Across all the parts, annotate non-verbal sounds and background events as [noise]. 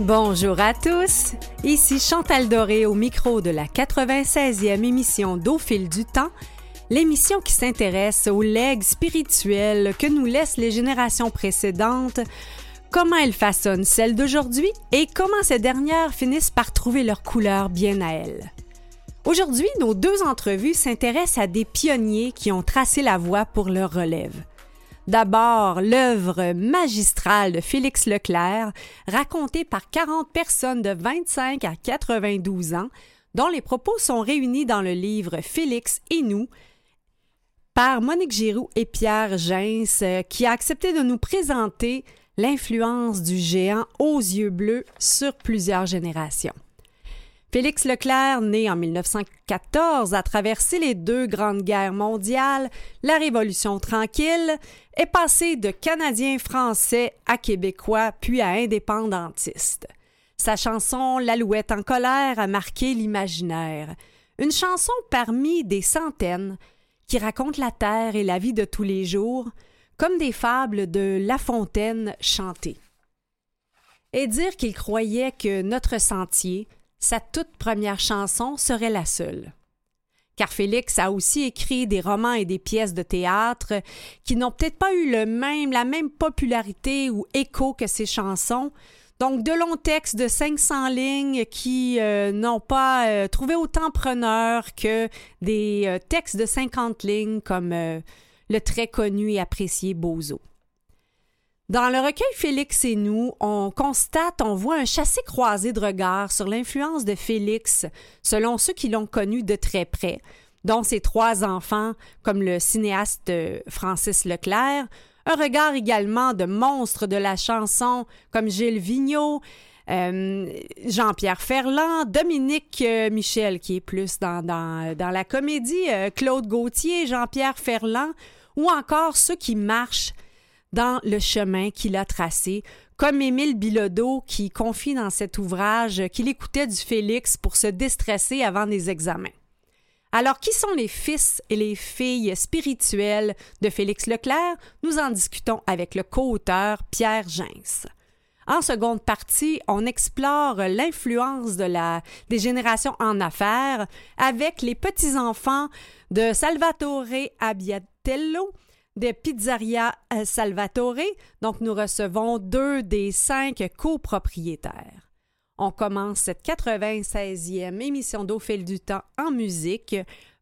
Bonjour à tous, ici Chantal Doré au micro de la 96e émission d'Au fil du temps, l'émission qui s'intéresse aux legs spirituels que nous laissent les générations précédentes, comment elles façonnent celles d'aujourd'hui et comment ces dernières finissent par trouver leur couleur bien à elles. Aujourd'hui, nos deux entrevues s'intéressent à des pionniers qui ont tracé la voie pour leur relève. D'abord, l'œuvre magistrale de Félix Leclerc, racontée par 40 personnes de 25 à 92 ans, dont les propos sont réunis dans le livre Félix et nous, par Monique Giroux et Pierre Gens, qui a accepté de nous présenter l'influence du géant aux yeux bleus sur plusieurs générations. Félix Leclerc, né en 1914, a traversé les deux grandes guerres mondiales, la Révolution tranquille, est passé de Canadien français à Québécois puis à indépendantiste. Sa chanson L'Alouette en colère a marqué l'imaginaire. Une chanson parmi des centaines qui raconte la terre et la vie de tous les jours, comme des fables de La Fontaine chantées. Et dire qu'il croyait que notre sentier, sa toute première chanson serait la seule. Car Félix a aussi écrit des romans et des pièces de théâtre qui n'ont peut-être pas eu le même, la même popularité ou écho que ses chansons, donc de longs textes de 500 lignes qui euh, n'ont pas euh, trouvé autant preneur que des euh, textes de 50 lignes comme le très connu et apprécié Bozo. Dans le recueil Félix et nous, on constate, on voit un chassé-croisé de regards sur l'influence de Félix selon ceux qui l'ont connu de très près, dont ses trois enfants, comme le cinéaste Francis Leclerc, un regard également de monstres de la chanson comme Gilles Vigneault, euh, Jean-Pierre Ferland, Dominique euh, Michel, qui est plus dans, dans, la comédie, euh, Claude Gauthier, Jean-Pierre Ferland, ou encore ceux qui marchent dans le chemin qu'il a tracé, comme Émile Bilodeau qui confie dans cet ouvrage qu'il écoutait du Félix pour se déstresser avant des examens. Alors, qui sont les fils et les filles spirituels de Félix Leclerc? Nous en discutons avec le co-auteur Pierre Gens. En seconde partie, on explore l'influence de la, des générations en affaires avec les petits-enfants de Salvatore Abbiatello, de Pizzeria euh, Salvatore. Donc, nous recevons deux des cinq copropriétaires. On commence cette 96e émission d'Au fil du temps en musique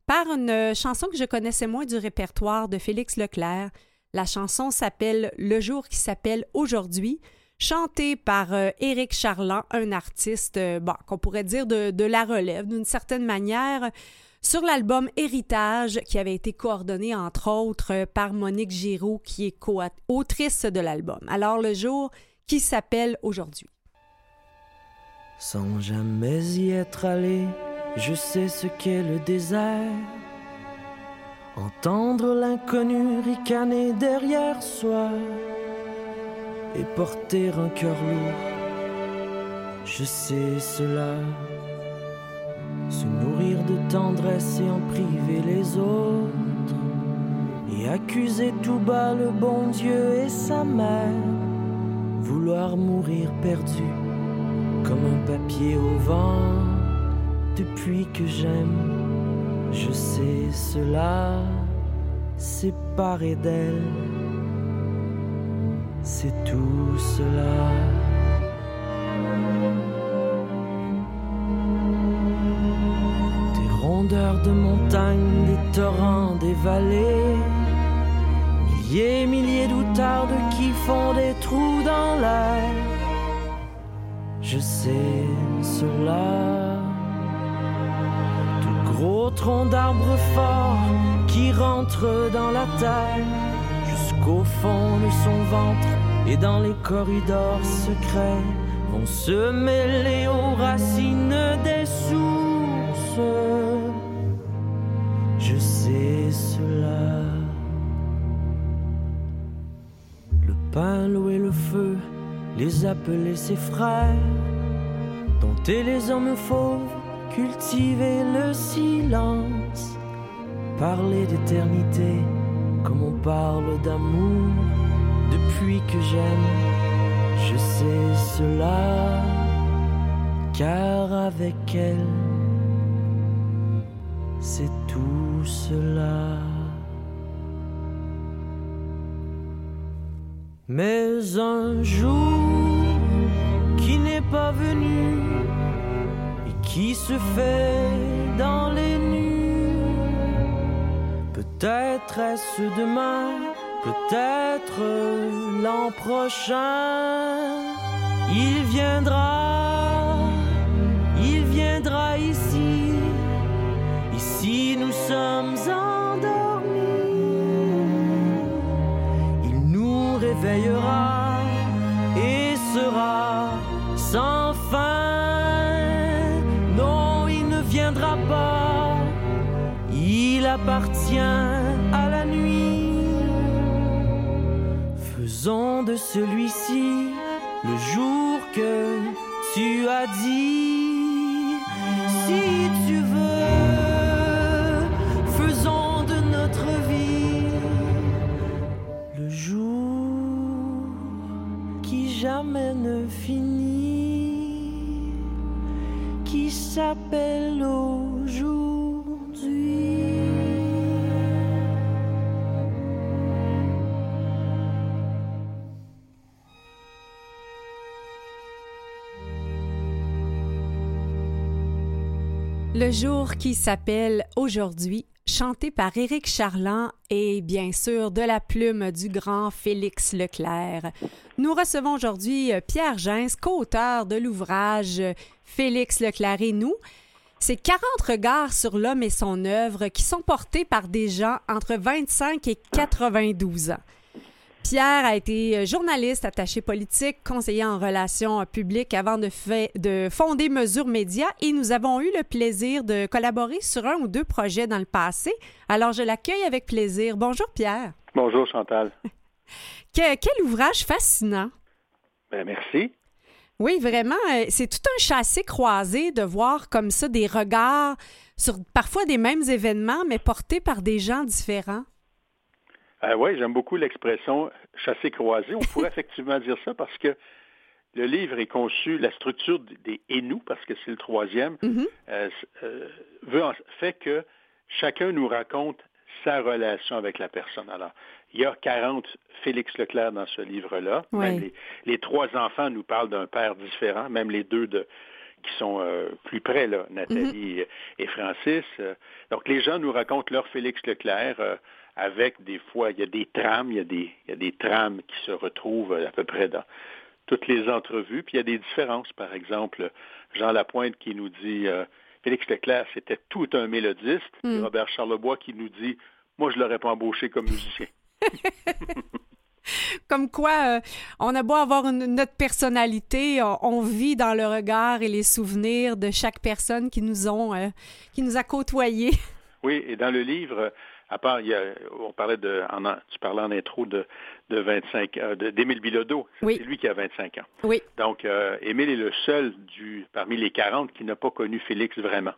par une chanson que je connaissais moins du répertoire de Félix Leclerc. La chanson s'appelle Le jour qui s'appelle Aujourd'hui, chantée par euh, Éric Charland, un artiste euh, qu'on pourrait dire de, de la relève d'une certaine manière sur l'album Héritage, qui avait été coordonné entre autres par Monique Giraud, qui est autrice de l'album. Alors le jour qui s'appelle aujourd'hui. Sans jamais y être allé, je sais ce qu'est le désert. Entendre l'inconnu ricaner derrière soi et porter un cœur lourd, je sais cela tendresse et en priver les autres, et accuser tout bas le bon Dieu et sa mère, vouloir mourir perdu comme un papier au vent, depuis que j'aime, je sais cela, séparé d'elle, c'est tout cela. De montagnes, des torrents, des vallées. Milliers, milliers d'outardes qui font des trous dans l'air. Je sais cela. De gros troncs d'arbres forts qui rentrent dans la terre jusqu'au fond de son ventre et dans les corridors secrets vont se mêler aux racines des cela. Le pain, l'eau le feu, les appeler ses frères. Dompter les hommes fauves, cultiver le silence. Parler d'éternité comme on parle d'amour. Depuis que j'aime, je sais cela. car avec elle, c'est tout cela. Mais un jour qui n'est pas venu et qui se fait dans les nuits, peut-être est-ce demain, peut-être l'an prochain, il viendra, à la nuit. Faisons de celui-ci le jour que tu as dit. Si tu veux, faisons de notre vie le jour jamais ne finit, qui s'appelle. Le jour qui s'appelle aujourd'hui chanté par Éric Charland et bien sûr de la plume du grand Félix Leclerc. Nous recevons aujourd'hui euh, Pierre Gens, co-auteur de l'ouvrage Félix Leclerc et nous. C'est 40 regards sur l'homme et son œuvre qui sont portés par des gens entre 25 et 92 ans. Pierre a été euh, journaliste, attaché politique, conseiller en relations euh, publiques avant de, de, fonder Mesure Média et nous avons eu le plaisir de collaborer sur un ou deux projets dans le passé. Alors, je l'accueille avec plaisir. Bonjour, Pierre. Bonjour, Chantal. [laughs] quel ouvrage fascinant. Ben, merci. Oui, vraiment. Euh, c'est tout un chassé croisé de voir comme ça des regards sur parfois des mêmes événements, mais portés par des gens différents. Euh, oui, j'aime beaucoup l'expression chassé croisé. On pourrait [laughs] effectivement dire ça parce que le livre est conçu, la structure des et nous, parce que c'est le troisième, mm-hmm. euh, euh, veut, fait que chacun nous raconte sa relation avec la personne. Alors, il y a 40 Félix Leclerc dans ce livre-là. Les, trois enfants nous parlent d'un père différent, même les deux de, qui sont plus près, là, Nathalie mm-hmm. et, Francis. donc, les gens nous racontent leur Félix Leclerc avec des fois, il y a des trames, il y a des, il y a des trames qui se retrouvent à peu près dans toutes les entrevues, puis il y a des différences. Par exemple, Jean Lapointe qui nous dit euh, Félix Leclerc, c'était tout un mélodiste, hmm. Robert Charlebois qui nous dit Moi, je ne l'aurais pas embauché comme musicien. [laughs] Comme quoi, euh, on a beau avoir notre personnalité, on, vit dans le regard et les souvenirs de chaque personne qui nous ont, euh, qui nous a côtoyés. Oui, et dans le livre, à part, il y a, on parlait de, en, tu parlais en intro de, de 25, euh, d'Émile Bilodeau. C'est lui qui a 25 ans. Oui. Donc, euh, Émile est le seul du, parmi les 40 qui n'a pas connu Félix vraiment.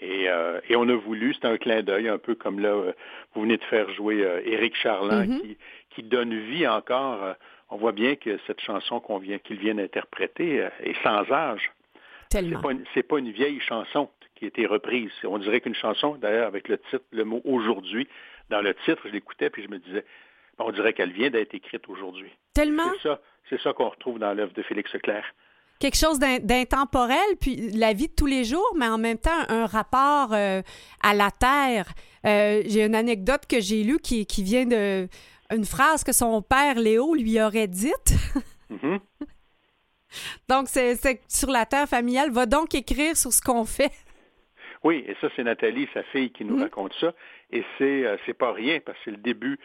Et, euh, et on a voulu, c'est un clin d'œil, un peu comme là, euh, vous venez de faire jouer Éric Charland, mm-hmm. qui, qui donne vie encore. on voit bien que cette chanson qu'on vient, qu'il vient d'interpréter est sans âge. Tellement. C'est pas, pas une vieille chanson qui a été reprise. On dirait qu'une chanson, d'ailleurs, avec le titre, le mot aujourd'hui, dans le titre, je l'écoutais, puis je me disais, on dirait qu'elle vient d'être écrite aujourd'hui. Tellement? C'est ça, c'est ça qu'on retrouve dans l'œuvre de Félix Leclerc. Quelque chose d'intemporel, puis la vie de tous les jours, mais en même temps un rapport euh, à la terre. Euh, j'ai une anecdote que j'ai lue qui, qui vient de une phrase que son père Léo lui aurait dite. Mm-hmm. [laughs] Donc, c'est sur la terre familiale. Va donc écrire sur ce qu'on fait. Oui, et ça, c'est Nathalie, sa fille, qui nous mhm. raconte ça. Et c'est euh, c'est pas rien, parce que c'est le début,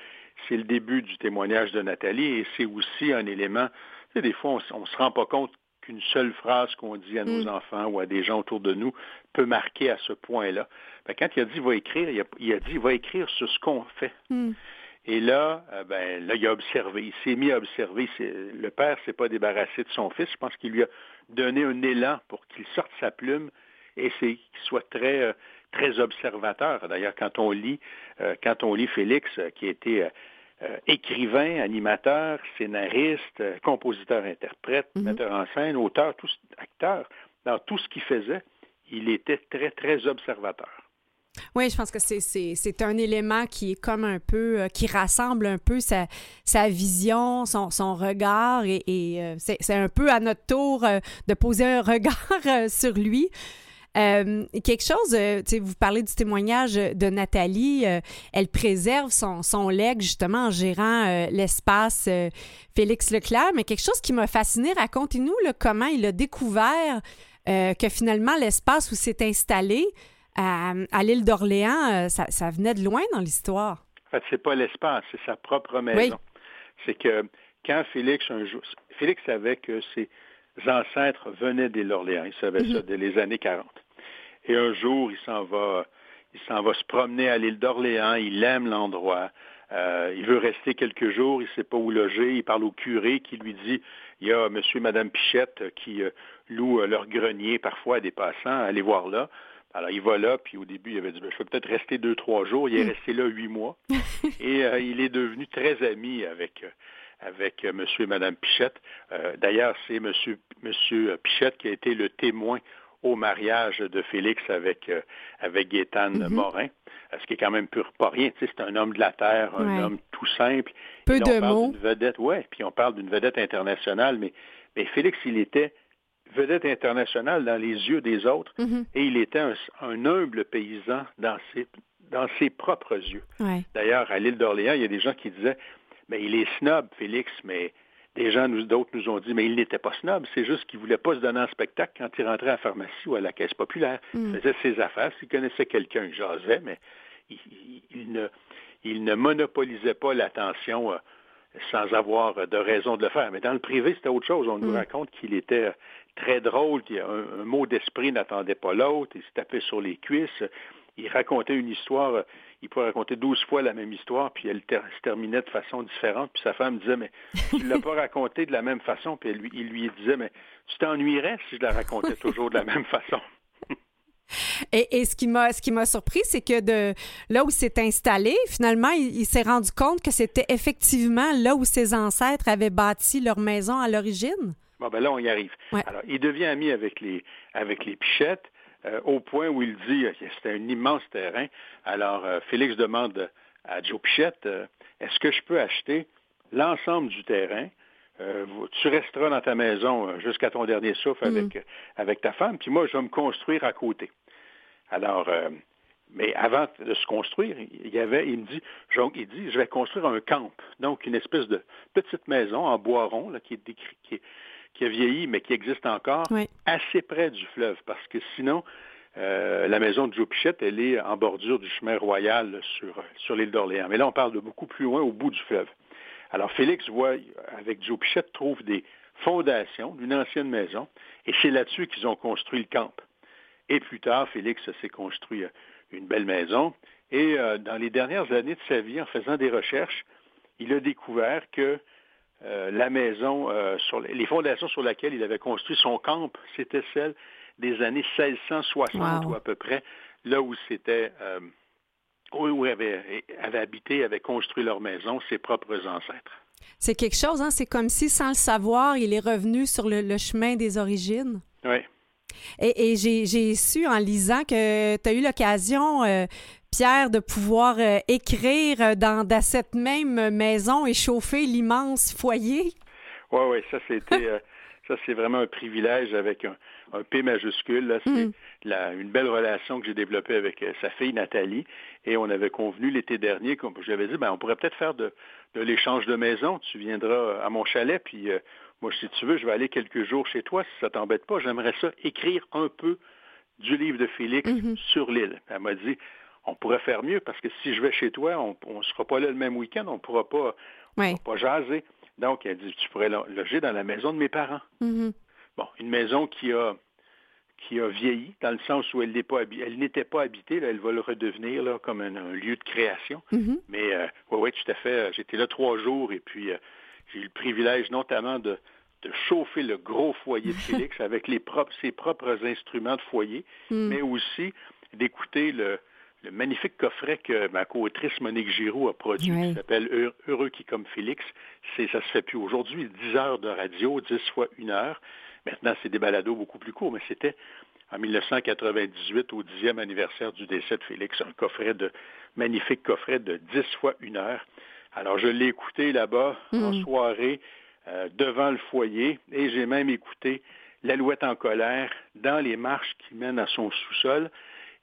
c'est le début du témoignage de Nathalie, et c'est aussi un élément. Tu sais, des fois, on, ne se rend pas compte qu'une seule phrase qu'on dit à nos mhm. enfants ou à des gens autour de nous peut marquer à ce point-là. Ben, quand il a dit va écrire, il a, il a dit va écrire sur ce qu'on fait. Mhm. Et là, euh, ben, là, il a observé, il s'est mis à observer. Le père s'est pas débarrassé de son fils. Je pense qu'il lui a donné un élan pour qu'il sorte sa plume et qu'il soit très, euh, très observateur. D'ailleurs, quand on lit, euh, quand on lit Félix, euh, qui était écrivain, animateur, scénariste, compositeur-interprète, mhm. metteur en scène, auteur, tous acteur. dans tout ce qu'il faisait, il était très, très observateur. Oui, je pense que c'est un élément qui est comme un peu, euh, qui rassemble un peu sa, sa vision, son, son regard, et, et euh, c'est un peu à notre tour euh, de poser un [laughs] regard sur lui. Quelque chose, sais, vous parlez du témoignage de Nathalie, elle préserve son, son legs justement en gérant l'espace Félix Leclerc, mais quelque chose qui m'a fasciné, racontez-nous comment il a découvert que finalement l'espace où s'est installé, à, l'île d'Orléans, euh, ça, venait de loin dans l'histoire? En fait, c'est pas l'espace, c'est sa propre maison. C'est que quand Félix, un jour, Félix savait que ses ancêtres venaient d'île d'Orléans, il savait ça mhm. dès les années 40. Et un jour, il s'en va, il s'en va se promener à l'île d'Orléans, il aime l'endroit, euh, il veut rester quelques jours, il ne sait pas où loger, il parle au curé qui lui dit, il y a monsieur et madame Pichette qui euh, louent leur grenier parfois à des passants, allez voir là. Alors, il va là, puis au début, il avait dit, ben, je peux peut-être rester deux, trois jours. Il est hmm. resté là huit mois. [laughs] et euh, il est devenu très ami avec, euh, avec euh, M. et Mme Pichette. D'ailleurs, c'est M. Monsieur, Pichette qui a été le témoin au mariage de Félix avec, avec Gaétane mm-hmm. Morin, ce qui est quand même pur pas rien. c'est un homme de la terre, un homme tout simple. Peu de mots. Vedette, ouais, puis on parle d'une vedette internationale, mais, mais Félix, il était vedette internationale dans les yeux des autres, mm-hmm. et il était un, humble paysan dans ses, dans ses propres yeux. D'ailleurs, à l'île d'Orléans, il y a des gens qui disaient, mais il est snob, Félix, mais des gens, d'autres nous ont dit, mais il n'était pas snob, c'est juste qu'il ne voulait pas se donner en spectacle quand il rentrait à la pharmacie ou à la caisse populaire. Mm. Il faisait ses affaires, s'il connaissait quelqu'un, il jasait, mais il, ne, il ne monopolisait pas l'attention euh, sans avoir de raison de le faire. Mais dans le privé, c'était autre chose. On nous mm. raconte qu'il était très drôle, un, un mot d'esprit n'attendait pas l'autre, il se tapait sur les cuisses, il racontait une histoire, il pouvait raconter douze fois la même histoire, puis elle se terminait de façon différente, puis sa femme disait, mais tu ne l'as pas raconté de la même façon, puis lui, il lui disait, mais tu t'ennuierais si je la racontais toujours de la même façon. Et, ce qui m'a ce qui m'a surpris, c'est que de là où s'est installé, finalement, il, s'est rendu compte que c'était effectivement là où ses ancêtres avaient bâti leur maison à l'origine. Bon, ben là, on y arrive. Alors, il devient ami avec les, avec les Pichettes euh, au point où il dit que c'était un immense terrain. Alors, euh, Félix demande à Joe Pichette, euh, est-ce que je peux acheter l'ensemble du terrain? tu resteras dans ta maison jusqu'à ton dernier souffle mm. avec, avec ta femme, puis moi, je vais me construire à côté. Alors, mais avant de se construire, il y avait, il me dit, il dit, je vais construire un camp, donc une espèce de petite maison en bois rond là, qui, est décrit, qui, est, qui a vieilli, mais qui existe encore, assez près du fleuve, parce que sinon, euh, la maison de Joe Pichette, elle est en bordure du chemin royal sur, sur l'île d'Orléans. Mais là, on parle de beaucoup plus loin, au bout du fleuve. Alors, Félix voit, avec Joe Pichette, trouve des fondations d'une ancienne maison, et c'est là-dessus qu'ils ont construit le camp. Et plus tard, Félix s'est construit euh, une belle maison, et euh, dans les dernières années de sa vie, en faisant des recherches, il a découvert que euh, la maison, euh, sur les, fondations sur lesquelles il avait construit son camp, c'était celles des années 1660 ou à peu près, là où c'était euh, où avaient, avait habité, avaient construit leur maison, ses propres ancêtres. C'est quelque chose, hein? c'est comme si, sans le savoir, il est revenu sur le, chemin des origines. Oui. Et, et j'ai su en lisant que tu as eu l'occasion Pierre, de pouvoir euh, écrire euh, dans, cette même maison et chauffer l'immense foyer. Oui, oui, ça c'était euh, [laughs] ça c'est vraiment un privilège avec un, P majuscule. C'est mm. une belle relation que j'ai développée avec sa fille Nathalie. Et on avait convenu l'été dernier, comme j'avais dit, ben, on pourrait peut-être faire de, l'échange de maison. Tu viendras à mon chalet, puis moi, si tu veux, je vais aller quelques jours chez toi, si ça t'embête pas. J'aimerais ça écrire un peu du livre de Félix mm-hmm. sur l'île. Elle m'a dit, on pourrait faire mieux parce que si je vais chez toi, on ne sera pas là le même week-end, on ne pourra pas, pas jaser. Donc, elle dit, tu pourrais loger dans la maison de mes parents. Mm-hmm. Bon, une maison qui a qui a vieilli, dans le sens où elle n'était pas, pas habitée, elle va le redevenir là, comme un, lieu de création. Mm-hmm. Mais euh, oui, oui, tout à fait. J'étais là trois jours et puis euh, j'ai eu le privilège notamment de, de chauffer le gros foyer de [laughs] Félix avec les propres, ses propres instruments de foyer, mm. mais aussi d'écouter le, le magnifique coffret que ma co-autrice Monique Giroux a produit, qui s'appelle Heureux qui comme Félix. C'est, ça se fait plus aujourd'hui, 10 heures de radio, 10 fois une heure. Maintenant, c'est des balados beaucoup plus courts, mais c'était en 1998, au dixième anniversaire du décès de Félix, un coffret de magnifique coffret de 10 fois une heure. Alors, je l'ai écouté là-bas en mm. soirée euh, devant le foyer et j'ai même écouté L'alouette en colère dans les marches qui mènent à son sous-sol.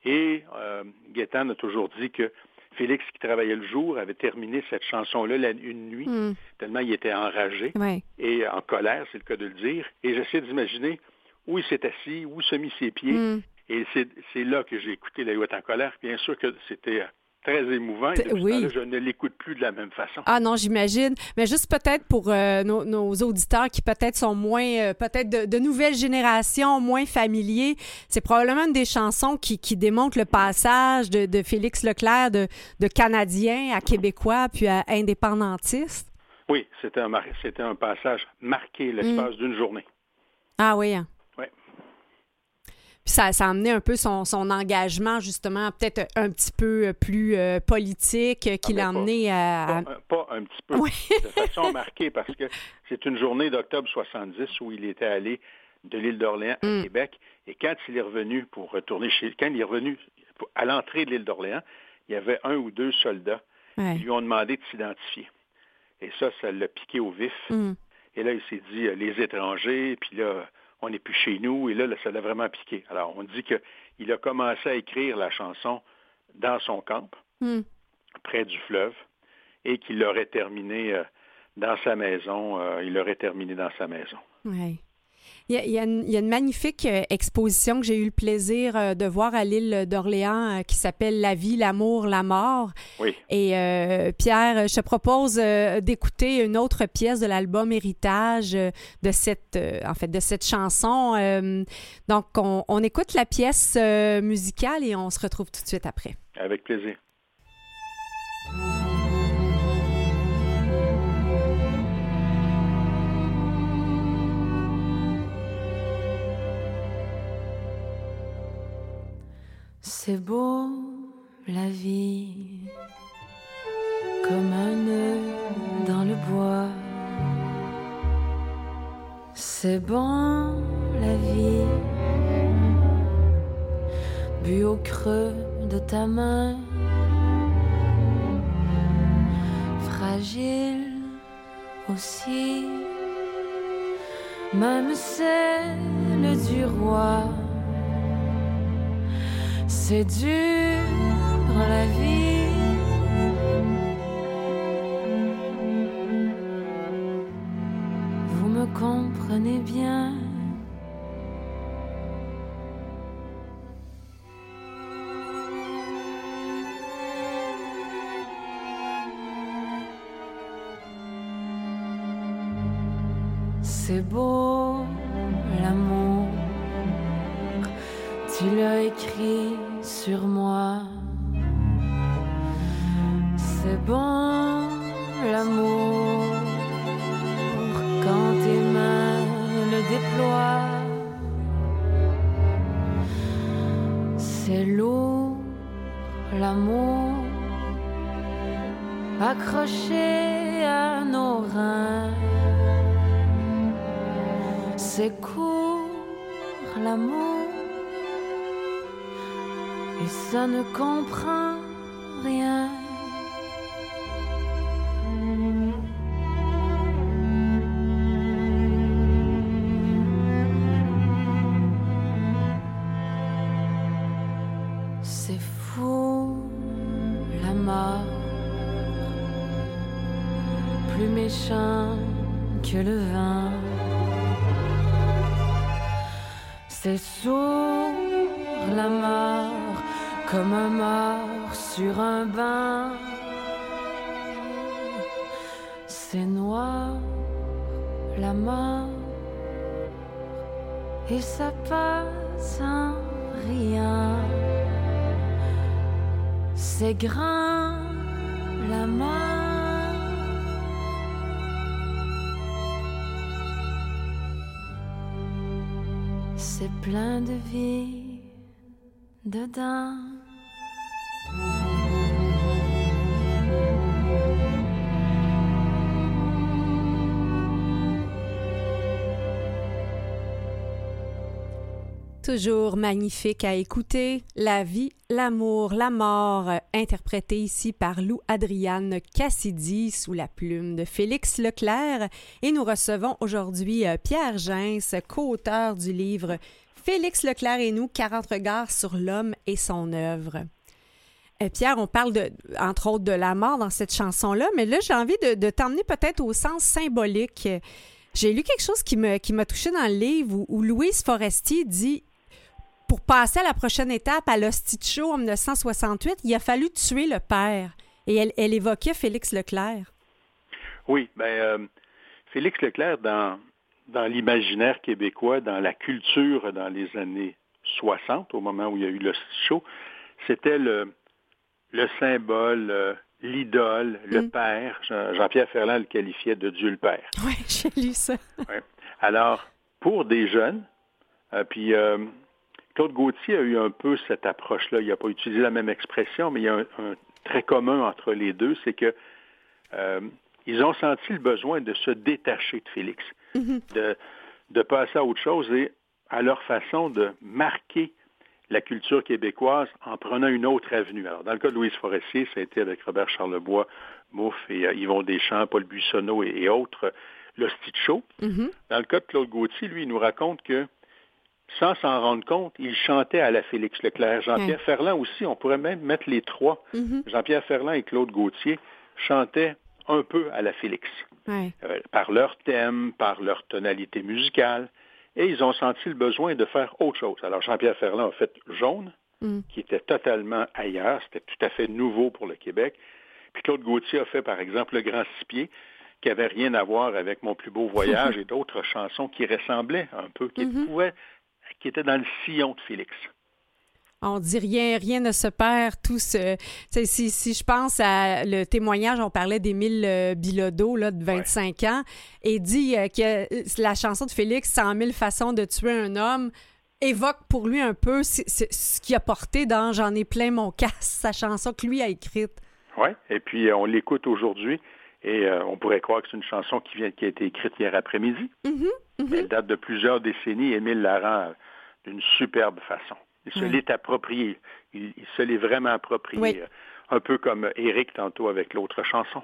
Et euh, a toujours dit que Félix, qui travaillait le jour, avait terminé cette chanson-là une nuit, mm. tellement il était enragé et en colère, c'est le cas de le dire. Et j'essaie d'imaginer où il s'est assis, où se mit ses pieds. Mm. Et c'est là que j'ai écouté La en colère. Bien sûr que c'était très émouvant. Et oui. je ne l'écoute plus de la même façon. Ah non, j'imagine. Mais juste peut-être pour euh, nos, auditeurs qui peut-être sont moins, euh, peut-être de, nouvelles générations, moins familiers, c'est probablement une des chansons qui, qui démontre le passage de, Félix Leclerc de, de, Canadien à Québécois puis à indépendantiste. Oui, c'était un, un passage marqué l'espace mm. d'une journée. Ah oui. Hein? Puis ça, ça a amené un peu son, son engagement, justement, peut-être un petit peu euh, plus euh, politique, euh, qui ah, l'a amené à... Pas, un petit peu, de façon marquée, parce que c'est une journée d'octobre 70 où il était allé de l'île d'Orléans à mm. Québec. Et quand il est revenu pour retourner chez... Quand il est revenu à l'entrée de l'île d'Orléans, il y avait un ou deux soldats qui lui ont demandé de s'identifier. Et ça, ça l'a piqué au vif. Mm. Et là, il s'est dit, les étrangers, puis là on n'est plus chez nous, et là, ça l'a vraiment piqué. Alors, on dit qu'il a commencé à écrire la chanson dans son camp, hmm. près du fleuve, et qu'il l'aurait terminé euh, dans sa maison. Euh, il l'aurait terminé dans sa maison. Oui. Il y, a, une, magnifique euh, exposition que j'ai eu le plaisir euh, de voir à l'île d'Orléans euh, qui s'appelle La vie, l'amour, la mort. Oui. Et Pierre, je te propose d'écouter une autre pièce de l'album Héritage de cette, en fait, de cette chanson. donc, on, on, écoute la pièce musicale et on se retrouve tout de suite après. Avec plaisir. C'est beau la vie, comme un nœud dans le bois. C'est bon la vie, bu au creux de ta main, fragile aussi, même celle du roi c'est dur la vie. Vous me comprenez bien? C'est beau mort, plus méchant que le vin. C'est sourd la mort comme un mort sur un bain. C'est noir, la mort, et ça passe en rien. C'est grand, C'est plein de vie dedans. Toujours magnifique à écouter. La vie, l'amour, la mort, euh, interprété ici par Lou Adriane Cassidy sous la plume de Félix Leclerc. Et nous recevons aujourd'hui euh, Pierre Gens, co-auteur du livre Félix Leclerc et nous, 40 regards sur l'homme et son œuvre. Euh, Pierre, on parle de, entre autres de la mort dans cette chanson-là, mais là, j'ai envie de, t'emmener peut-être au sens symbolique. J'ai lu quelque chose qui m'a qui touché dans le livre où Louise Forestier dit pour passer à la prochaine étape, à l'hostie show en 1968, il a fallu tuer le père. Et elle, évoquait Félix Leclerc. Oui, ben euh, Félix Leclerc, dans, dans l'imaginaire québécois, dans la culture dans les années 60, au moment où il y a eu l'hostie show, c'était le, le symbole, euh, l'idole, le mm. père. Jean-Pierre Ferland le qualifiait de Dieu le Père. Oui, [laughs] j'ai lu ça. Alors, pour des jeunes, euh, puis Claude Gauthier a eu un peu cette approche-là. Il n'a pas utilisé la même expression, mais il y a un, très commun entre les deux, c'est que euh, ils ont senti le besoin de se détacher de Félix, mm-hmm. de, de passer à autre chose et à leur façon de marquer la culture québécoise en prenant une autre avenue. Alors, dans le cas de Louise Forestier, ça a été avec Robert Charlebois, Mouffe et euh, Yvon Deschamps, Paul Buissonneau et, autres, le Show. Mm-hmm. Dans le cas de Claude Gauthier, lui, il nous raconte que sans s'en rendre compte, il chantait à la Félix Leclerc. Jean-Pierre Ferland aussi, on pourrait même mettre les trois. Mm-hmm. Jean-Pierre Ferland et Claude Gauthier chantaient un peu à la Félix, euh, par leur thème, par leur tonalité musicale, et ils ont senti le besoin de faire autre chose. Alors Jean-Pierre Ferland a fait Jaune, mm. qui était totalement ailleurs, c'était tout à fait nouveau pour le Québec. Puis Claude Gauthier a fait, par exemple, Le Grand Six-Pieds, qui n'avait rien à voir avec Mon plus beau voyage [laughs] et d'autres chansons qui ressemblaient un peu, qui mm-hmm. pouvaient qui était dans le sillon de Félix. On dit rien, rien ne se perd, tout se... Si, si je pense à le témoignage, on parlait d'Émile euh, Bilodeau, là, de 25 ans, et dit euh, que la chanson de Félix, 100 000 façons de tuer un homme, évoque pour lui un peu ce, qu'il a porté dans J'en ai plein mon casse, sa chanson que lui a écrite. Oui, et puis euh, on l'écoute aujourd'hui, et on pourrait croire que c'est une chanson qui, vient, qui a été écrite hier après-midi. Mm-hmm, mm-hmm. Elle date de plusieurs décennies. Émile Larand d'une superbe façon. Il se l'est approprié. Il, se l'est vraiment approprié. Euh, un peu comme Eric tantôt avec l'autre chanson.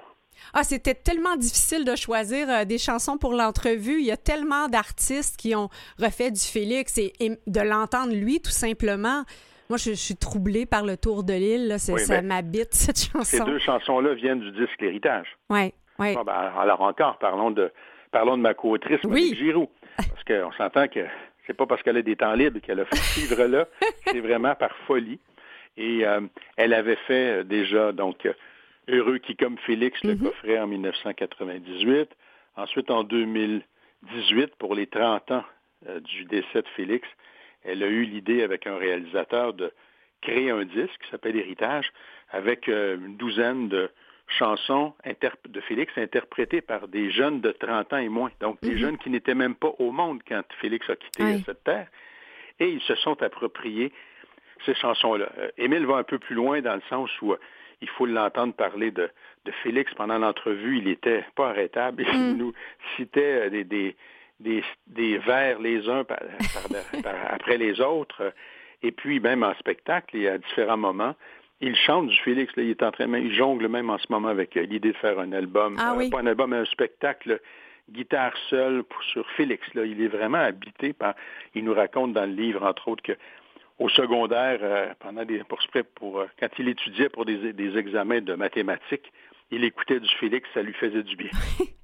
Ah, c'était tellement difficile de choisir euh, des chansons pour l'entrevue. Il y a tellement d'artistes qui ont refait du Félix et, de l'entendre lui, tout simplement. Moi, je, suis troublée par le Tour de l'île. Ça m'habite, [laughs] cette chanson. Ces deux chansons-là viennent du disque L'Héritage. Oui, oui. ben, alors encore, parlons de, parlons de ma co-autrice, oui. Giroux. Parce qu'on s'entend que c'est pas parce qu'elle a des temps libres qu'elle a fait ce livre-là. [laughs] C'est vraiment par folie. Et euh, elle avait fait euh, déjà, donc, euh, Heureux qui comme Félix, le mm-hmm. coffret en 1998. Ensuite, en 2018, pour les 30 ans du décès de Félix, elle a eu l'idée avec un réalisateur de créer un disque qui s'appelle Héritage, avec une douzaine de chansons de Félix interprétées par des jeunes de 30 ans et moins, donc des mhm. jeunes qui n'étaient même pas au monde quand Félix a quitté cette terre, et ils se sont appropriés ces chansons-là. Euh, Émile va un peu plus loin dans le sens où euh, il faut l'entendre parler de, Félix pendant l'entrevue, il était pas arrêtable, [laughs] il mhm. nous citait euh, des, des, vers les uns [laughs] après les autres, et puis même en spectacle et à différents moments, il chante du Félix. il est en train, il jongle même en ce moment avec euh, l'idée de faire un album, ah euh, pas un album, mais un spectacle guitare seule sur Félix. Là. Il est vraiment habité par. Il nous raconte dans le livre, entre autres, que au secondaire, euh, pendant des pour, pour quand il étudiait pour des, des examens de mathématiques, il écoutait du Félix, ça lui faisait du bien. [laughs]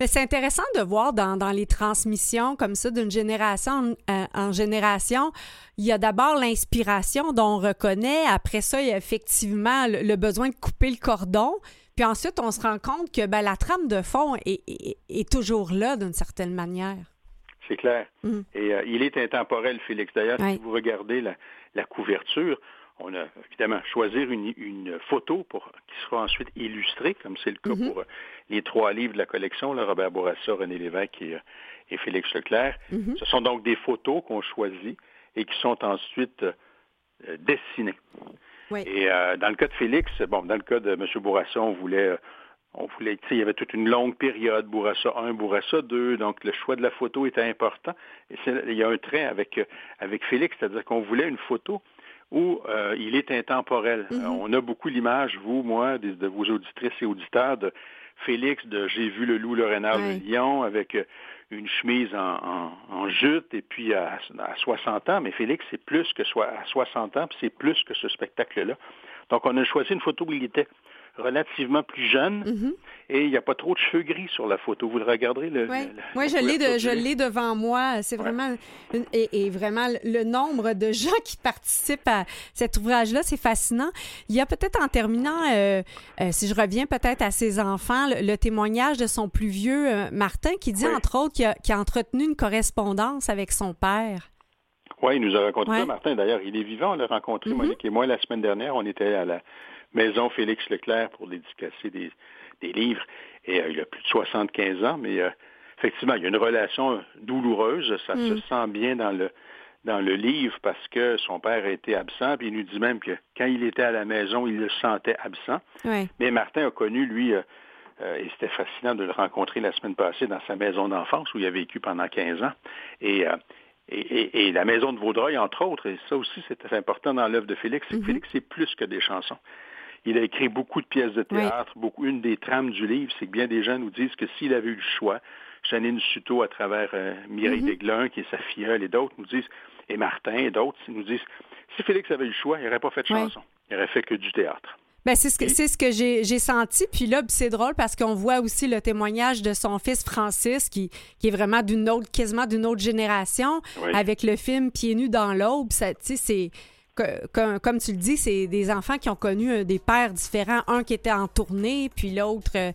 Mais c'est intéressant de voir dans, dans, les transmissions comme ça d'une génération en, euh, génération, il y a d'abord l'inspiration dont on reconnaît, après ça, il y a effectivement le, besoin de couper le cordon, puis ensuite on se rend compte que ben, la trame de fond est, est, toujours là d'une certaine manière. C'est clair. Mm. Et euh, il est intemporel, Félix. D'ailleurs, si vous regardez la, la couverture, on a évidemment choisir une, photo pour qui sera ensuite illustrée, comme c'est le cas mhm. pour euh, les trois livres de la collection, Robert Bourassa, René Lévesque et, euh, Félix Leclerc. Mhm. Ce sont donc des photos qu'on choisit et qui sont ensuite euh, dessinées. Et dans le cas de Félix, bon, dans le cas de M. Bourassa, on voulait on voulait, il y avait toute une longue période, Bourassa 1, Bourassa 2, donc le choix de la photo était important. Et il y a un trait avec, avec Félix, c'est-à-dire qu'on voulait une photo où euh, il est intemporel. Mm-hmm. Euh, on a beaucoup l'image, vous, moi, de, vos auditrices et auditeurs, de Félix, de J'ai vu le loup, le renard, le lion, avec euh, une chemise en, en, jute, et puis à, à, 60 ans. Mais Félix, c'est plus que soit à 60 ans, puis c'est plus que ce spectacle-là. Donc, on a choisi une photo où il était relativement plus jeune. Mm-hmm. Et il n'y a pas trop de cheveux gris sur la photo. Vous le regarderez. Le, oui, je l'ai, de, je l'ai devant moi. C'est vraiment et, vraiment le nombre de gens qui participent à cet ouvrage-là, c'est fascinant. Il y a peut-être en terminant, euh, euh, si je reviens peut-être à ses enfants, le, témoignage de son plus vieux euh, Martin qui dit entre autres qu'il a, a, entretenu une correspondance avec son père. Oui, il nous a ça, Martin. D'ailleurs, il est vivant. On l'a rencontré, mm-hmm. Monique et moi, la semaine dernière. On était à la maison Félix Leclerc pour dédicacer des, des livres. Et euh, il a plus de 75 ans, mais euh, effectivement, il y a une relation douloureuse. Ça se mm. sent bien dans le dans le livre parce que son père a été absent, puis il nous dit même que quand il était à la maison, il le sentait absent. Mais Martin a connu, lui, euh, et c'était fascinant de le rencontrer la semaine passée dans sa maison d'enfance où il a vécu pendant 15 ans. Et, et, la maison de Vaudreuil, entre autres, et ça aussi c'est important dans l'œuvre de Félix, c'est que mm-hmm. Félix, c'est plus que des chansons. Il a écrit beaucoup de pièces de théâtre. Beaucoup, une des trames du livre, c'est que bien des gens nous disent que s'il avait eu le choix, Janine Suto, à travers euh, Mireille mm qui est sa filleule, et d'autres nous disent, et Martin et d'autres nous disent, si Félix avait eu le choix, il n'aurait pas fait de chanson. Il n'aurait fait que du théâtre. Ben, c'est ce que, c'est ce que j'ai, senti. Puis là, c'est drôle parce qu'on voit aussi le témoignage de son fils Francis, qui, qui est vraiment d'une autre, quasiment d'une autre génération, avec le film Pieds nus dans l'aube. c'est comme, tu le dis, c'est des enfants qui ont connu euh, des pères différents, un qui était en tournée, puis l'autre euh,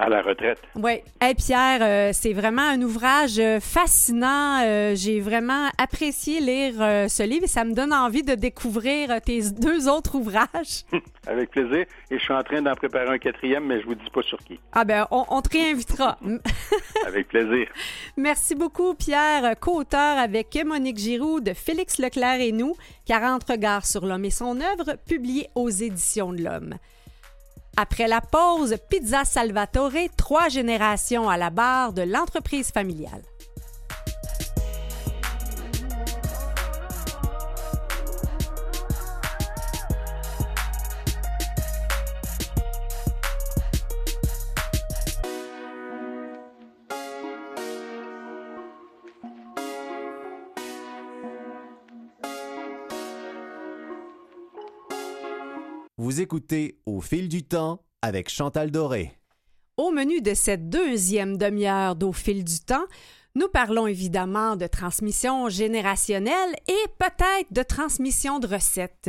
à la retraite. Oui. Hey Pierre, euh, c'est vraiment un ouvrage euh, fascinant. Euh, j'ai vraiment apprécié lire ce livre et ça me donne envie de découvrir tes [laughs] deux autres ouvrages. [laughs] Avec plaisir. Et je suis en train d'en préparer un quatrième, mais je vous dis pas sur qui. Ah ben, on, te réinvitera. [laughs] avec plaisir. Merci beaucoup, Pierre, co-auteur avec Monique Giroux de Félix Leclerc et nous, 40 regards sur l'homme et son œuvre, publié aux éditions de l'Homme. Après la pause, Pizza Salvatore, trois générations à la barre de l'entreprise familiale. Vous écoutez Au fil du temps avec Chantal Doré. Au menu de cette deuxième demi-heure d'Au fil du temps, nous parlons évidemment de transmission générationnelle et peut-être de transmission de recettes.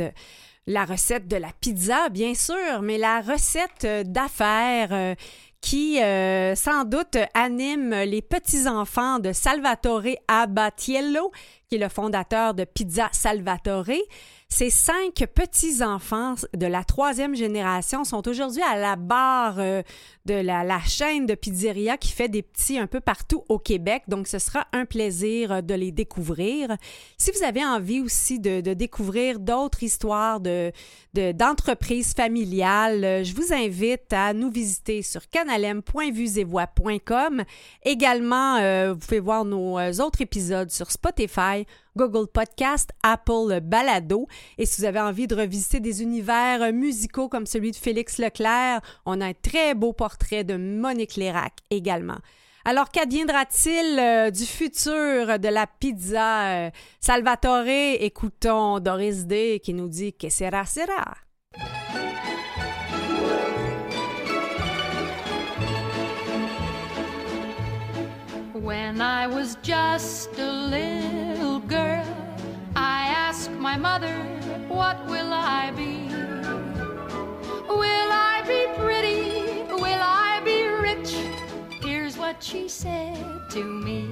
La recette de la pizza, bien sûr, mais la recette d'affaires euh, qui euh, sans doute anime les petits-enfants de Salvatore Abatiello, qui est le fondateur de Pizza Salvatore. Ces cinq petits-enfants de la troisième génération sont aujourd'hui à la barre euh, de la, chaîne de pizzeria qui fait des petits un peu partout au Québec. Donc, ce sera un plaisir euh, de les découvrir. Si vous avez envie aussi de, découvrir d'autres histoires de, d'entreprises familiales, euh, je vous invite à nous visiter sur canalem.vuesetvoix.com. Également, vous pouvez voir nos autres épisodes sur Spotify, Google Podcast, Apple Balado. Et si vous avez envie de revisiter des univers musicaux comme celui de Félix Leclerc, on a un très beau portrait de Monique Lérac également. Alors, qu'adviendra-t-il euh, du futur de la pizza? Euh, Salvatore? Écoutons Doris Day qui nous dit que sera sera. When I girl, I ask my mother, What will I be? Will I be pretty? Will I be rich? Here's what she said to me.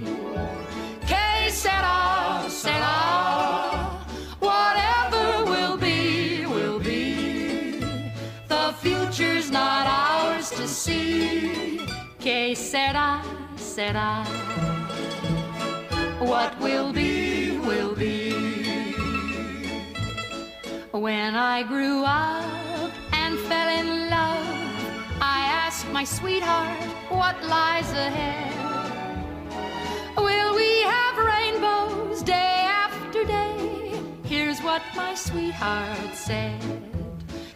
Que sera, sera, whatever will be, will be. The future's not ours to see. Que sera, sera. What will be, When I grew up and fell in love, I asked my sweetheart, what lies ahead? Will we have rainbows day after day? Here's what my sweetheart said.